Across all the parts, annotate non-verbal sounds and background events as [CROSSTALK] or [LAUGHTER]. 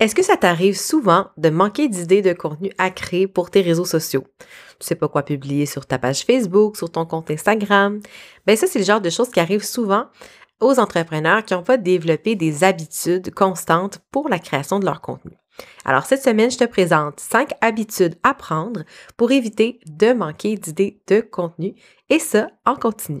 Est-ce que ça t'arrive souvent de manquer d'idées de contenu à créer pour tes réseaux sociaux? Tu sais pas quoi publier sur ta page Facebook, sur ton compte Instagram? Ben ça, c'est le genre de choses qui arrivent souvent aux entrepreneurs qui n'ont pas développé des habitudes constantes pour la création de leur contenu. Alors cette semaine, je te présente cinq habitudes à prendre pour éviter de manquer d'idées de contenu et ça en continu.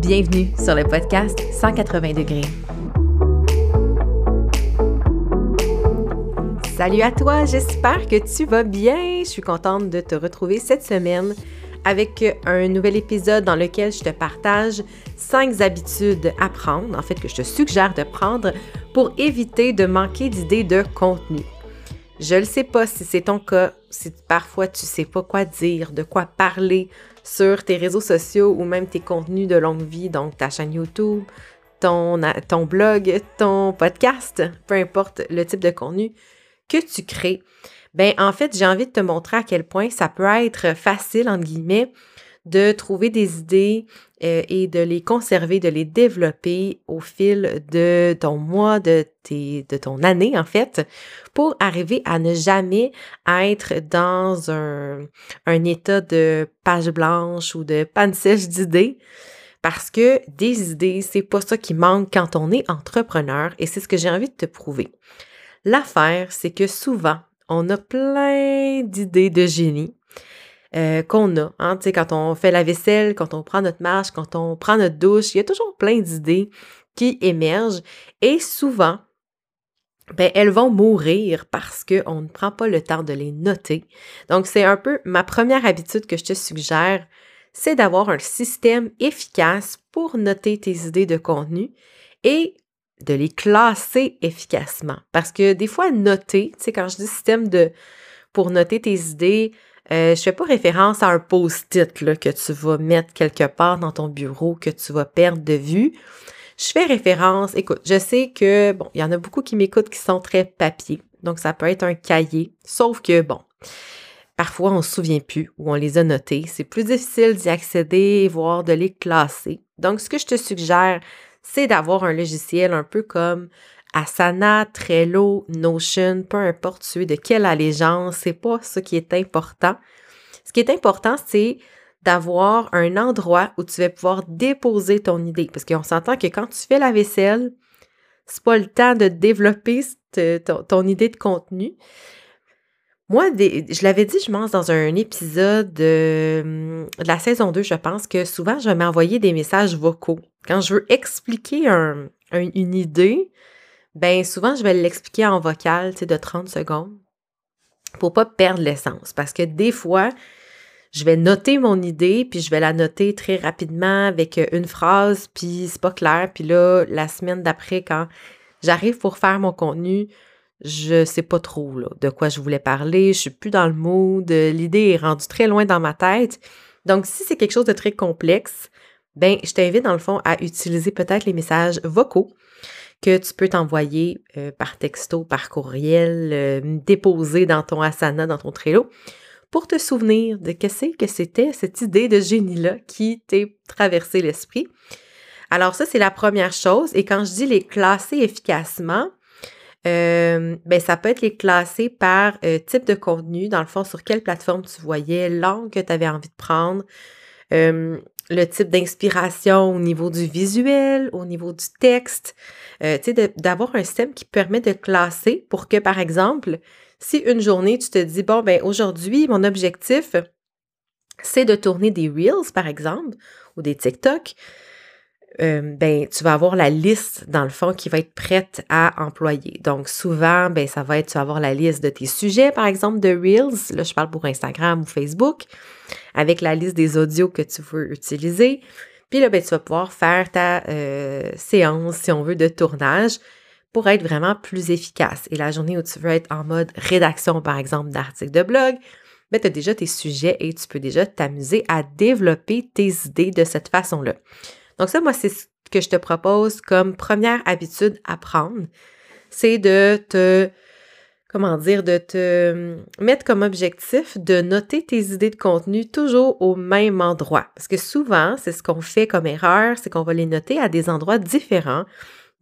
Bienvenue sur le podcast 180 degrés. Salut à toi, j'espère que tu vas bien. Je suis contente de te retrouver cette semaine avec un nouvel épisode dans lequel je te partage 5 habitudes à prendre, en fait que je te suggère de prendre pour éviter de manquer d'idées de contenu. Je ne sais pas si c'est ton cas, si parfois tu sais pas quoi dire, de quoi parler, sur tes réseaux sociaux ou même tes contenus de longue vie, donc ta chaîne YouTube, ton, blog, ton podcast, peu importe le type de contenu que tu crées, ben en fait, j'ai envie de te montrer à quel point ça peut être facile, entre guillemets, de trouver des idées euh, et de les conserver, de les développer au fil de ton mois, de, tes, de ton année en fait, pour arriver à ne jamais être dans un, état de page blanche ou de panne sèche d'idées. Parce que des idées, c'est pas ça qui manque quand on est entrepreneur et c'est ce que j'ai envie de te prouver. L'affaire, c'est que souvent, on a plein d'idées de génie euh, qu'on a. Hein, quand on fait la vaisselle, quand on prend notre marche, quand on prend notre douche, il y a toujours plein d'idées qui émergent et souvent, ben, elles vont mourir parce qu'on ne prend pas le temps de les noter. Donc, c'est un peu ma première habitude que je te suggère, c'est d'avoir un système efficace pour noter tes idées de contenu et de les classer efficacement. Parce que des fois, noter, tu sais, quand je dis système de pour noter tes idées, euh, je fais pas référence à un post-it que tu vas mettre quelque part dans ton bureau, que tu vas perdre de vue. Je fais référence, écoute, je sais que, bon, il y en a beaucoup qui m'écoutent qui sont très papier, donc ça peut être un cahier, sauf que, bon, parfois on ne se souvient plus où on les a notés. C'est plus difficile d'y accéder, voire de les classer. Donc, ce que je te suggère, c'est d'avoir un logiciel un peu comme Asana, Trello, Notion, peu importe tu de quelle allégeance, c'est pas ce qui est important. Ce qui est important, c'est d'avoir un endroit où tu vas pouvoir déposer ton idée. Parce qu'on s'entend que quand tu fais la vaisselle, c'est pas le temps de développer ton, idée de contenu. Moi, je l'avais dit, je pense, dans un épisode de, la saison 2, je pense que souvent, je vais m'envoyer des messages vocaux. Quand je veux expliquer une idée, ben souvent, je vais l'expliquer en vocal, tu sais, de 30 secondes pour pas perdre l'essence. Parce que des fois, je vais noter mon idée, puis je vais la noter très rapidement avec euh, une phrase, puis c'est pas clair. Puis là, la semaine d'après, quand j'arrive pour faire mon contenu, je sais pas trop de quoi je voulais parler, je suis plus dans le mood, l'idée est rendue très loin dans ma tête. Donc, si c'est quelque chose de très complexe, ben, je t'invite dans le fond à utiliser peut-être les messages vocaux que tu peux t'envoyer euh, par texto, par courriel, euh, déposer dans ton Asana, dans ton Trello, pour te souvenir de qu'est-ce que c'était cette idée de génie-là qui t'est traversé l'esprit. Alors ça, c'est la première chose. Et quand je dis les classer efficacement, euh, ben ça peut être les classer par type de contenu, dans le fond, sur quelle plateforme tu voyais, langue que tu avais envie de prendre, le type d'inspiration au niveau du visuel, au niveau du texte, euh, tu sais, d'avoir un système qui permet de classer pour que, par exemple, si une journée, tu te dis, bon, ben aujourd'hui, mon objectif, c'est de tourner des Reels, par exemple, ou des TikTok, euh, ben, tu vas avoir la liste, dans le fond, qui va être prête à employer. Donc, souvent, ben, ça va être, tu vas avoir la liste de tes sujets, par exemple, de Reels. Là, je parle pour Instagram ou Facebook. Avec la liste des audios que tu veux utiliser. Puis là, ben, tu vas pouvoir faire ta euh, séance, si on veut, de tournage pour être vraiment plus efficace. Et la journée où tu veux être en mode rédaction, par exemple, d'articles de blog, ben, tu as déjà tes sujets et tu peux déjà t'amuser à développer tes idées de cette façon-là. Donc ça, moi, c'est ce que je te propose comme première habitude à prendre. C'est de te comment dire, de te hum, mettre comme objectif de noter tes idées de contenu toujours au même endroit. Parce que souvent, c'est ce qu'on fait comme erreur, c'est qu'on va les noter à des endroits différents.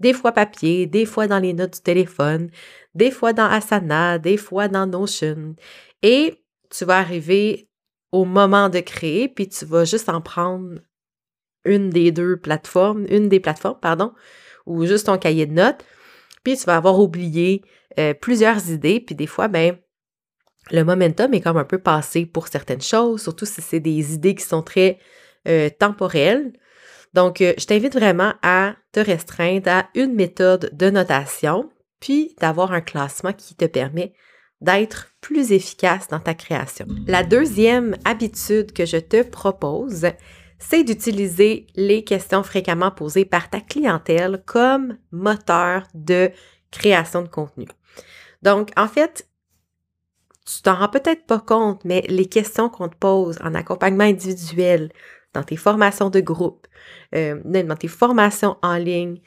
Des fois papier, des fois dans les notes du téléphone, des fois dans Asana, des fois dans Notion. Et tu vas arriver au moment de créer, puis tu vas juste en prendre une des deux plateformes, une des plateformes, pardon, ou juste ton cahier de notes, puis tu vas avoir oublié euh, plusieurs idées, puis des fois, ben, le momentum est comme un peu passé pour certaines choses, surtout si c'est des idées qui sont très euh, temporelles. Donc, euh, je t'invite vraiment à te restreindre à une méthode de notation, puis d'avoir un classement qui te permet d'être plus efficace dans ta création. La deuxième habitude que je te propose, c'est d'utiliser les questions fréquemment posées par ta clientèle comme moteur de création de contenu. Donc, en fait, tu t'en rends peut-être pas compte, mais les questions qu'on te pose en accompagnement individuel, dans tes formations de groupe, euh, dans tes formations en ligne,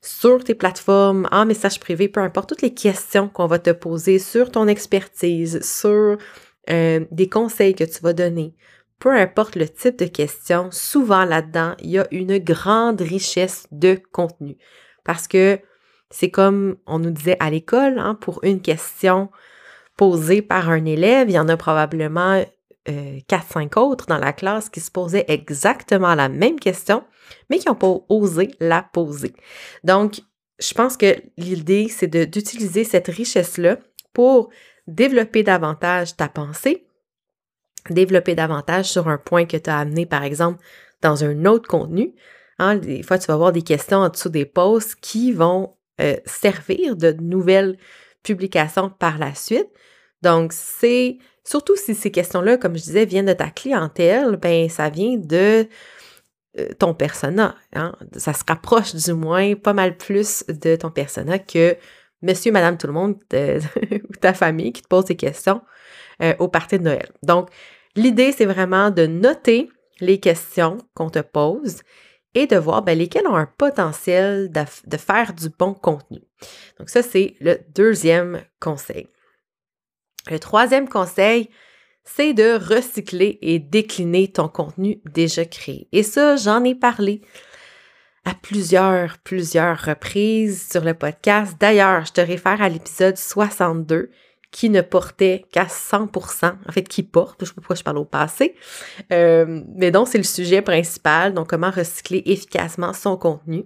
sur tes plateformes, en message privé, peu importe, toutes les questions qu'on va te poser sur ton expertise, sur euh, des conseils que tu vas donner, peu importe le type de questions, souvent là-dedans, il y a une grande richesse de contenu. Parce que c'est comme on nous disait à l'école, hein, pour une question posée par un élève, il y en a probablement euh, 4-5 autres dans la classe qui se posaient exactement la même question, mais qui n'ont pas osé la poser. Donc, je pense que l'idée, c'est d'utiliser cette richesse-là pour développer davantage ta pensée, développer davantage sur un point que tu as amené, par exemple, dans un autre contenu. Hein, des fois, tu vas avoir des questions en dessous des posts qui vont euh, servir de nouvelles publications par la suite. Donc, c'est surtout si ces questions-là, comme je disais, viennent de ta clientèle, ben ça vient de euh, ton persona. Hein. Ça se rapproche du moins pas mal plus de ton persona que monsieur, madame, tout le monde [LAUGHS] ou ta famille qui te pose des questions euh, au party de Noël. Donc, l'idée, c'est vraiment de noter les questions qu'on te pose et de voir ben, lesquels ont un potentiel de, faire du bon contenu. Donc ça, c'est le deuxième conseil. Le troisième conseil, c'est de recycler et décliner ton contenu déjà créé. Et ça, j'en ai parlé à plusieurs, plusieurs reprises sur le podcast. D'ailleurs, je te réfère à l'épisode 62 qui ne portait qu'à 100%, en fait, qui porte, je ne sais pas pourquoi je parle au passé, euh, mais donc c'est le sujet principal, donc comment recycler efficacement son contenu.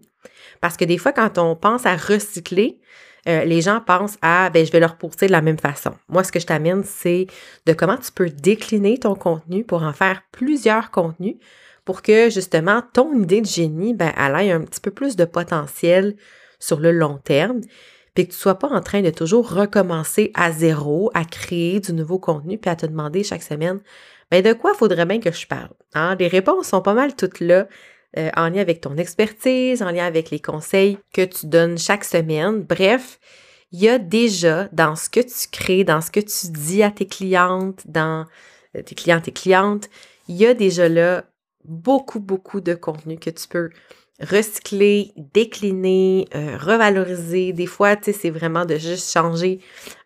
Parce que des fois, quand on pense à recycler, euh, les gens pensent à, ben, je vais leur pousser de la même façon. Moi, ce que je t'amène, c'est de comment tu peux décliner ton contenu pour en faire plusieurs contenus pour que, justement, ton idée de génie, ben, elle ait un petit peu plus de potentiel sur le long terme puis que tu sois pas en train de toujours recommencer à zéro, à créer du nouveau contenu, puis à te demander chaque semaine, ben de quoi faudrait bien que je parle? Hein? Les réponses sont pas mal toutes là, euh, en lien avec ton expertise, en lien avec les conseils que tu donnes chaque semaine. Bref, il y a déjà dans ce que tu crées, dans ce que tu dis à tes clientes, dans euh, tes clients, tes clientes, il y a déjà là beaucoup, beaucoup de contenu que tu peux recycler, décliner, euh, revaloriser. Des fois, tu sais, c'est vraiment de juste changer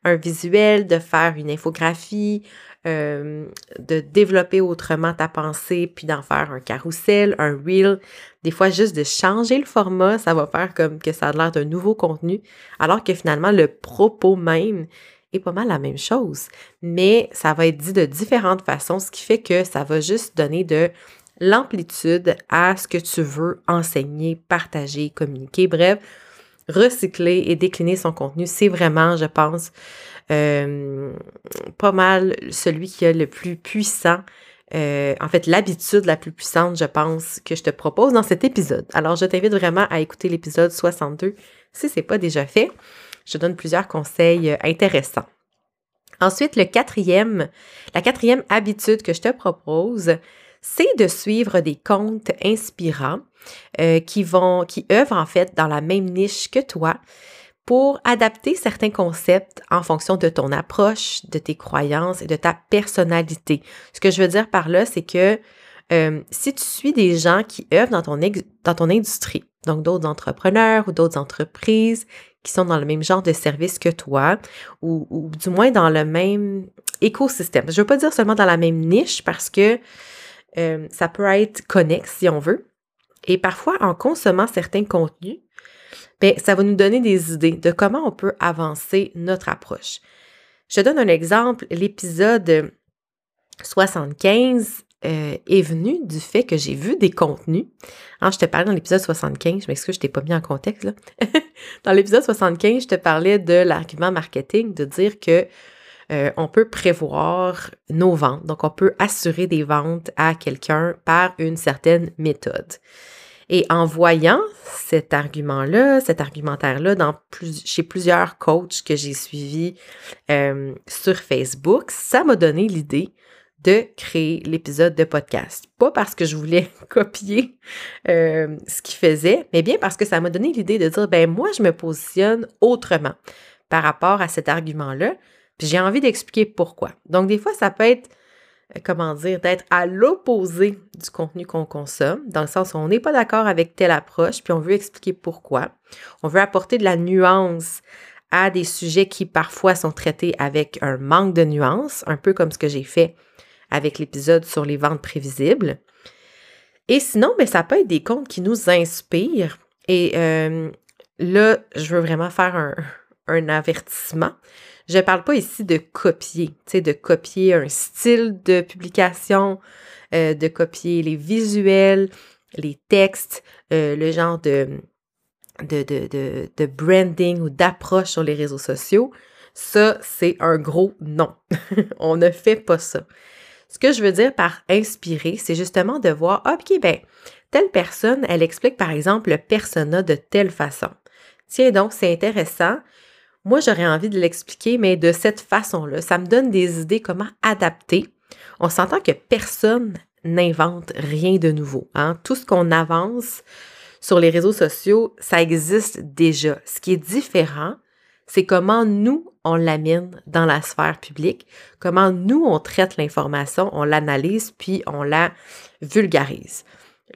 un visuel, de faire une infographie, euh, de développer autrement ta pensée, puis d'en faire un carrousel, un reel. Des fois, juste de changer le format, ça va faire comme que ça a l'air d'un nouveau contenu, alors que finalement, le propos même est pas mal la même chose. Mais ça va être dit de différentes façons, ce qui fait que ça va juste donner de l'amplitude à ce que tu veux enseigner, partager, communiquer. Bref, recycler et décliner son contenu, c'est vraiment, je pense, euh, pas mal celui qui a le plus puissant, euh, en fait, l'habitude la plus puissante, je pense, que je te propose dans cet épisode. Alors, je t'invite vraiment à écouter l'épisode 62 si ce n'est pas déjà fait. Je donne plusieurs conseils euh, intéressants. Ensuite, le quatrième, la quatrième habitude que je te propose, c'est de suivre des comptes inspirants euh, qui vont, qui œuvrent en fait dans la même niche que toi pour adapter certains concepts en fonction de ton approche, de tes croyances et de ta personnalité. Ce que je veux dire par là, c'est que euh, si tu suis des gens qui œuvrent dans ton, industrie, donc d'autres entrepreneurs ou d'autres entreprises qui sont dans le même genre de service que toi, ou, ou du moins dans le même écosystème. Je ne veux pas dire seulement dans la même niche parce que euh, ça peut être connexe si on veut. Et parfois, en consommant certains contenus, ben, ça va nous donner des idées de comment on peut avancer notre approche. Je te donne un exemple. L'épisode 75 euh, est venu du fait que j'ai vu des contenus. Hein, je te parlais dans l'épisode 75, je m'excuse, je t'ai pas mis en contexte. Là. [LAUGHS] dans l'épisode 75, je te parlais de l'argument marketing, de dire que euh, on peut prévoir nos ventes. Donc, on peut assurer des ventes à quelqu'un par une certaine méthode. Et en voyant cet argument-là, cet argumentaire-là chez plusieurs coachs que j'ai suivis euh, sur Facebook, ça m'a donné l'idée de créer l'épisode de podcast. Pas parce que je voulais [LAUGHS] copier euh, ce qu'il faisait, mais bien parce que ça m'a donné l'idée de dire, ben moi, je me positionne autrement par rapport à cet argument-là, puis j'ai envie d'expliquer pourquoi. Donc, des fois, ça peut être, euh, comment dire, d'être à l'opposé du contenu qu'on consomme, dans le sens où on n'est pas d'accord avec telle approche, puis on veut expliquer pourquoi. On veut apporter de la nuance à des sujets qui parfois sont traités avec un manque de nuance, un peu comme ce que j'ai fait avec l'épisode sur les ventes prévisibles. Et sinon, ben, ça peut être des comptes qui nous inspirent. Et euh, là, je veux vraiment faire un, un avertissement. Je ne parle pas ici de copier, de copier un style de publication, euh, de copier les visuels, les textes, euh, le genre de, de, de, de branding ou d'approche sur les réseaux sociaux. Ça, c'est un gros non. [LAUGHS] On ne fait pas ça. Ce que je veux dire par inspirer, c'est justement de voir, OK, ben, telle personne, elle explique par exemple le persona de telle façon. Tiens donc, c'est intéressant. Moi, j'aurais envie de l'expliquer, mais de cette façon-là. Ça me donne des idées comment adapter. On s'entend que personne n'invente rien de nouveau. Hein? Tout ce qu'on avance sur les réseaux sociaux, ça existe déjà. Ce qui est différent, c'est comment nous, on l'amène dans la sphère publique, comment nous, on traite l'information, on l'analyse, puis on la vulgarise.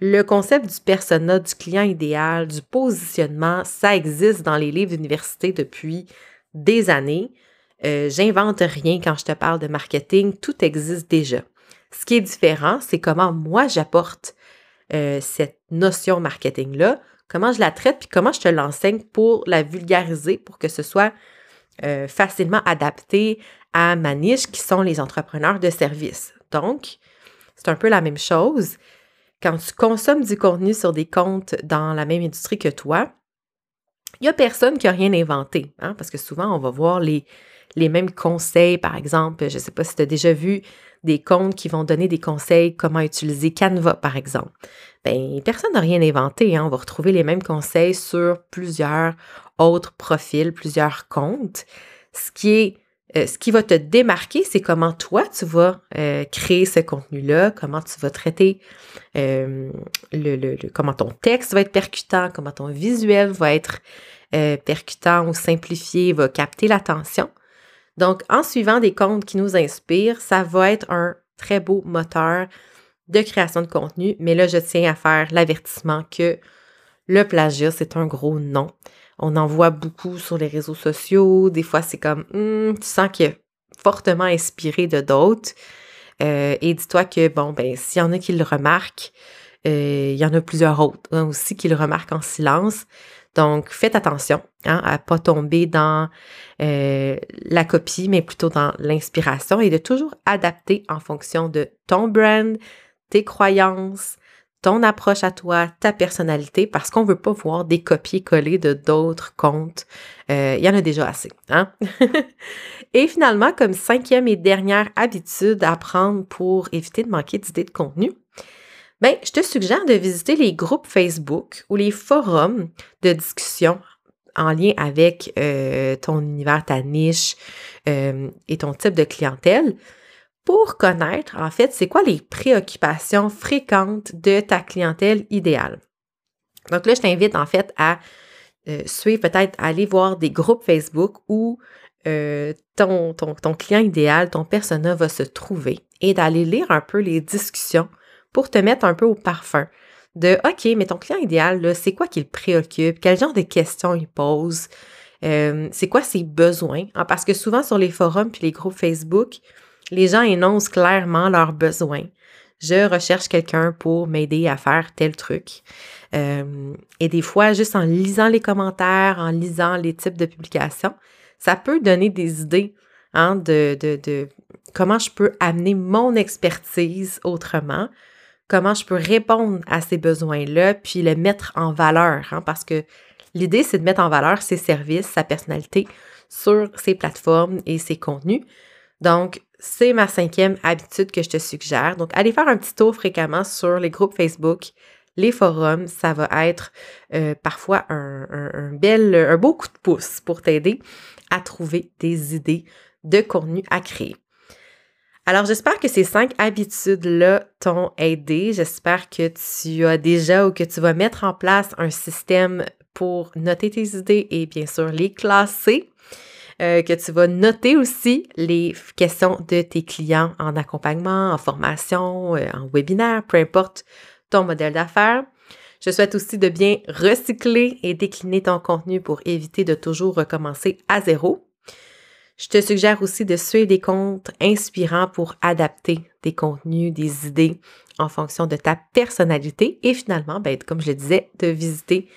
Le concept du persona, du client idéal, du positionnement, ça existe dans les livres d'université depuis des années. Euh, j'invente rien quand je te parle de marketing, tout existe déjà. Ce qui est différent, c'est comment moi j'apporte euh, cette notion marketing-là, comment je la traite, puis comment je te l'enseigne pour la vulgariser, pour que ce soit euh, facilement adapté à ma niche, qui sont les entrepreneurs de services. Donc, c'est un peu la même chose quand tu consommes du contenu sur des comptes dans la même industrie que toi, il n'y a personne qui a rien inventé, hein, parce que souvent, on va voir les, mêmes conseils, par exemple, je ne sais pas si tu as déjà vu des comptes qui vont donner des conseils comment utiliser Canva, par exemple. Bien, personne n'a rien inventé. Hein. On va retrouver les mêmes conseils sur plusieurs autres profils, plusieurs comptes. Ce qui est euh, ce qui va te démarquer, c'est comment toi, tu vas euh, créer ce contenu-là, comment tu vas traiter euh, le, comment ton texte va être percutant, comment ton visuel va être percutant ou simplifié, va capter l'attention. Donc, en suivant des comptes qui nous inspirent, ça va être un très beau moteur de création de contenu. Mais là, je tiens à faire l'avertissement que le plagiat, c'est un gros non. On en voit beaucoup sur les réseaux sociaux. Des fois, c'est comme, hmm, tu sens qu'il est fortement inspiré de d'autres. Euh, et dis-toi que, bon, ben, s'il y en a qui le remarquent, euh, il y en a plusieurs autres hein, aussi qui le remarquent en silence. Donc, faites attention hein, à pas tomber dans euh, la copie, mais plutôt dans l'inspiration et de toujours adapter en fonction de ton brand, tes croyances, ton approche à toi, ta personnalité, parce qu'on ne veut pas voir des copier-coller de d'autres comptes. Euh, il y en a déjà assez. Hein? [LAUGHS] et finalement, comme cinquième et dernière habitude à prendre pour éviter de manquer d'idées de contenu, ben, je te suggère de visiter les groupes Facebook ou les forums de discussion en lien avec euh, ton univers, ta niche euh, et ton type de clientèle pour connaître, en fait, c'est quoi les préoccupations fréquentes de ta clientèle idéale? Donc là, je t'invite en fait à euh, suivre, peut-être aller voir des groupes Facebook où ton, ton, ton client idéal, ton persona va se trouver et d'aller lire un peu les discussions pour te mettre un peu au parfum de OK, mais ton client idéal, c'est quoi qui le préoccupe? Quel genre de questions il pose? Euh, c'est quoi ses besoins? Ah, parce que souvent sur les forums puis les groupes Facebook, les gens énoncent clairement leurs besoins. Je recherche quelqu'un pour m'aider à faire tel truc. Euh, et des fois, juste en lisant les commentaires, en lisant les types de publications, ça peut donner des idées hein, de, comment je peux amener mon expertise autrement comment je peux répondre à ces besoins-là, puis le mettre en valeur, hein, parce que l'idée, c'est de mettre en valeur ses services, sa personnalité sur ses plateformes et ses contenus. Donc, c'est ma cinquième habitude que je te suggère. Donc, allez faire un petit tour fréquemment sur les groupes Facebook, les forums. Ça va être euh, parfois un, bel, un beau coup de pouce pour t'aider à trouver des idées de contenu à créer. Alors, j'espère que ces cinq habitudes-là t'ont aidé. J'espère que tu as déjà ou que tu vas mettre en place un système pour noter tes idées et bien sûr les classer. Euh, que tu vas noter aussi les questions de tes clients en accompagnement, en formation, euh, en webinaire, peu importe ton modèle d'affaires. Je souhaite aussi de bien recycler et décliner ton contenu pour éviter de toujours recommencer à zéro. Je te suggère aussi de suivre des comptes inspirants pour adapter des contenus, des idées en fonction de ta personnalité et finalement, ben, comme je le disais, de visiter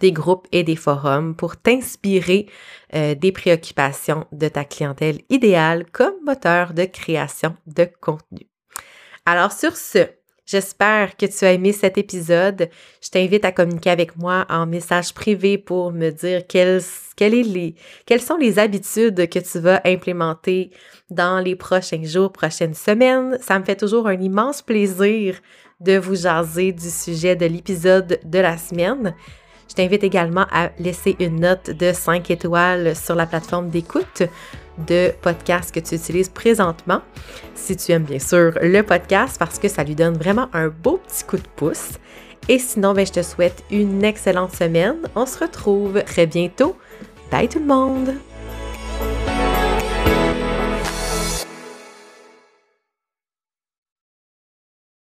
des groupes et des forums pour t'inspirer euh, des préoccupations de ta clientèle idéale comme moteur de création de contenu. Alors sur ce, J'espère que tu as aimé cet épisode. Je t'invite à communiquer avec moi en message privé pour me dire quelles, les, quelles sont les habitudes que tu vas implémenter dans les prochains jours, prochaines semaines. Ça me fait toujours un immense plaisir de vous jaser du sujet de l'épisode de la semaine. Je t'invite également à laisser une note de 5 étoiles sur la plateforme d'écoute de podcast que tu utilises présentement, si tu aimes bien sûr le podcast, parce que ça lui donne vraiment un beau petit coup de pouce. Et sinon, ben, je te souhaite une excellente semaine. On se retrouve très bientôt. Bye tout le monde!